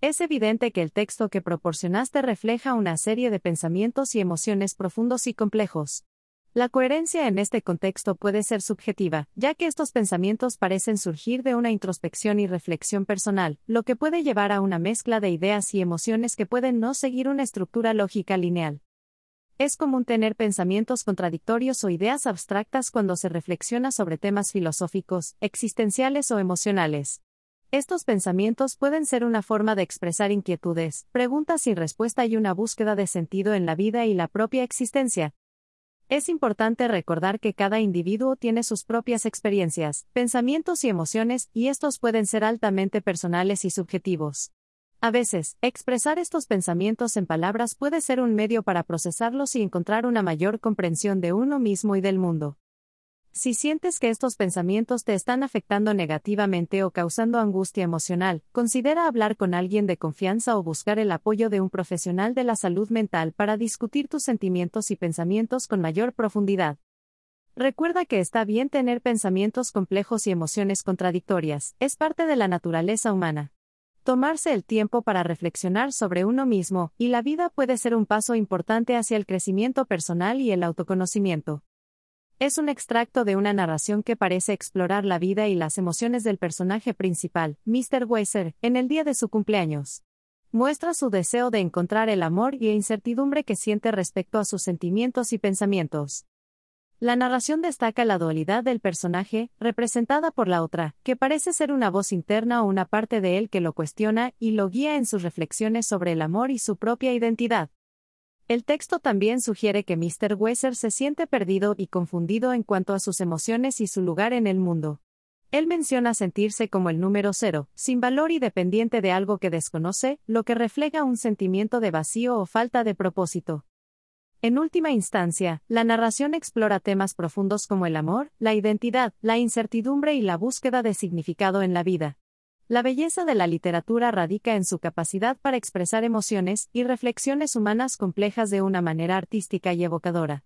Es evidente que el texto que proporcionaste refleja una serie de pensamientos y emociones profundos y complejos. La coherencia en este contexto puede ser subjetiva, ya que estos pensamientos parecen surgir de una introspección y reflexión personal, lo que puede llevar a una mezcla de ideas y emociones que pueden no seguir una estructura lógica lineal. Es común tener pensamientos contradictorios o ideas abstractas cuando se reflexiona sobre temas filosóficos, existenciales o emocionales. Estos pensamientos pueden ser una forma de expresar inquietudes, preguntas sin respuesta y una búsqueda de sentido en la vida y la propia existencia. Es importante recordar que cada individuo tiene sus propias experiencias, pensamientos y emociones, y estos pueden ser altamente personales y subjetivos. A veces, expresar estos pensamientos en palabras puede ser un medio para procesarlos y encontrar una mayor comprensión de uno mismo y del mundo. Si sientes que estos pensamientos te están afectando negativamente o causando angustia emocional, considera hablar con alguien de confianza o buscar el apoyo de un profesional de la salud mental para discutir tus sentimientos y pensamientos con mayor profundidad. Recuerda que está bien tener pensamientos complejos y emociones contradictorias, es parte de la naturaleza humana. Tomarse el tiempo para reflexionar sobre uno mismo y la vida puede ser un paso importante hacia el crecimiento personal y el autoconocimiento. Es un extracto de una narración que parece explorar la vida y las emociones del personaje principal, Mr. Weiser, en el día de su cumpleaños. Muestra su deseo de encontrar el amor y incertidumbre que siente respecto a sus sentimientos y pensamientos. La narración destaca la dualidad del personaje, representada por la otra, que parece ser una voz interna o una parte de él que lo cuestiona y lo guía en sus reflexiones sobre el amor y su propia identidad. El texto también sugiere que Mr. Weiser se siente perdido y confundido en cuanto a sus emociones y su lugar en el mundo. Él menciona sentirse como el número cero, sin valor y dependiente de algo que desconoce, lo que refleja un sentimiento de vacío o falta de propósito. En última instancia, la narración explora temas profundos como el amor, la identidad, la incertidumbre y la búsqueda de significado en la vida. La belleza de la literatura radica en su capacidad para expresar emociones y reflexiones humanas complejas de una manera artística y evocadora.